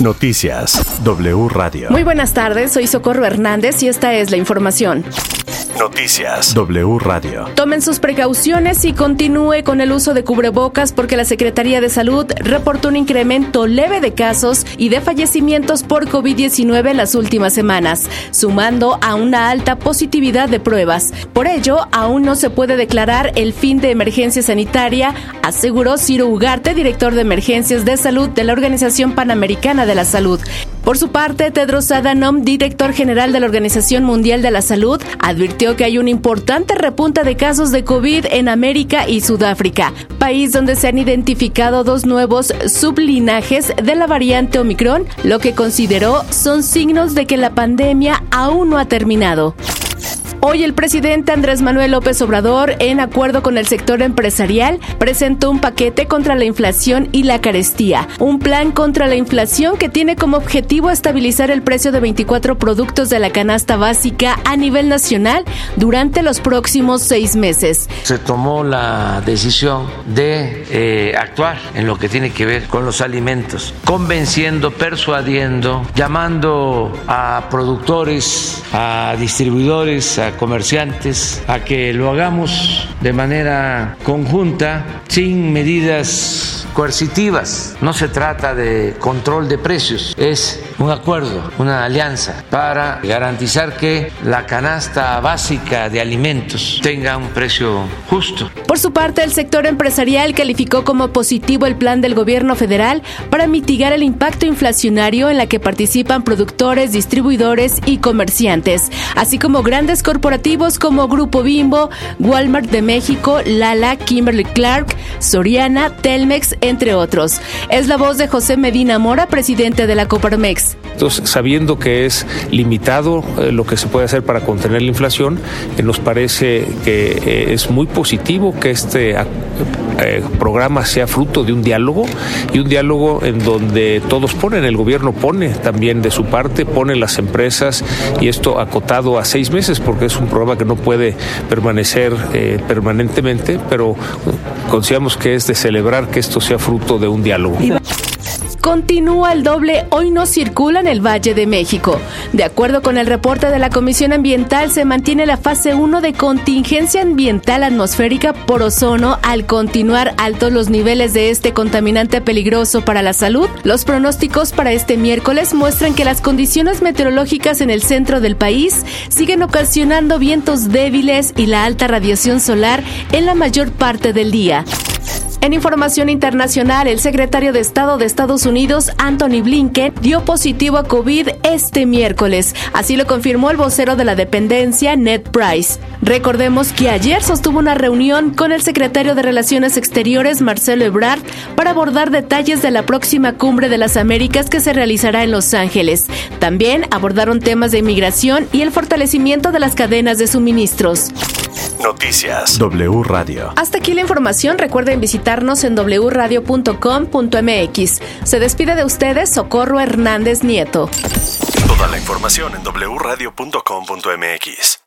Noticias W Radio. Muy buenas tardes, soy Socorro Hernández y esta es la información. Noticias W Radio. Tomen sus precauciones y continúe con el uso de cubrebocas porque la Secretaría de Salud reportó un incremento leve de casos y de fallecimientos por COVID-19 en las últimas semanas, sumando a una alta positividad de pruebas. Por ello, aún no se puede declarar el fin de emergencia sanitaria, aseguró Ciro Ugarte, director de emergencias de salud de la Organización Panamericana de la Salud. Por su parte, Tedros Adhanom, director general de la Organización Mundial de la Salud, advirtió que hay una importante repunta de casos de COVID en América y Sudáfrica, país donde se han identificado dos nuevos sublinajes de la variante Omicron, lo que consideró son signos de que la pandemia aún no ha terminado. Hoy el presidente Andrés Manuel López Obrador, en acuerdo con el sector empresarial, presentó un paquete contra la inflación y la carestía, un plan contra la inflación que tiene como objetivo estabilizar el precio de 24 productos de la canasta básica a nivel nacional durante los próximos seis meses. Se tomó la decisión de eh, actuar en lo que tiene que ver con los alimentos, convenciendo, persuadiendo, llamando a productores, a distribuidores, a comerciantes a que lo hagamos de manera conjunta, sin medidas coercitivas. No se trata de control de precios, es un acuerdo, una alianza para garantizar que la canasta básica de alimentos tenga un precio justo. Por su parte, el sector empresarial calificó como positivo el plan del gobierno federal para mitigar el impacto inflacionario en la que participan productores, distribuidores y comerciantes, así como grandes corporativos como Grupo Bimbo, Walmart de México, Lala, Kimberly Clark, Soriana, Telmex, entre otros. Es la voz de José Medina Mora, presidente de la Coparmex. Entonces, sabiendo que es limitado eh, lo que se puede hacer para contener la inflación, eh, nos parece que eh, es muy positivo que este programa sea fruto de un diálogo y un diálogo en donde todos ponen, el gobierno pone también de su parte, pone las empresas y esto acotado a seis meses porque es un programa que no puede permanecer permanentemente, pero consideramos que es de celebrar que esto sea fruto de un diálogo. Continúa el doble Hoy no circula en el Valle de México. De acuerdo con el reporte de la Comisión Ambiental, se mantiene la fase 1 de contingencia ambiental atmosférica por ozono al continuar altos los niveles de este contaminante peligroso para la salud. Los pronósticos para este miércoles muestran que las condiciones meteorológicas en el centro del país siguen ocasionando vientos débiles y la alta radiación solar en la mayor parte del día. En información internacional, el secretario de Estado de Estados Unidos, Anthony Blinken, dio positivo a COVID este miércoles. Así lo confirmó el vocero de la dependencia, Ned Price. Recordemos que ayer sostuvo una reunión con el secretario de Relaciones Exteriores, Marcelo Ebrard, para abordar detalles de la próxima cumbre de las Américas que se realizará en Los Ángeles. También abordaron temas de inmigración y el fortalecimiento de las cadenas de suministros. Noticias W Radio. Hasta aquí la información. Recuerden visitarnos en wradio.com.mx. Se despide de ustedes Socorro Hernández Nieto. Toda la información en wradio.com.mx.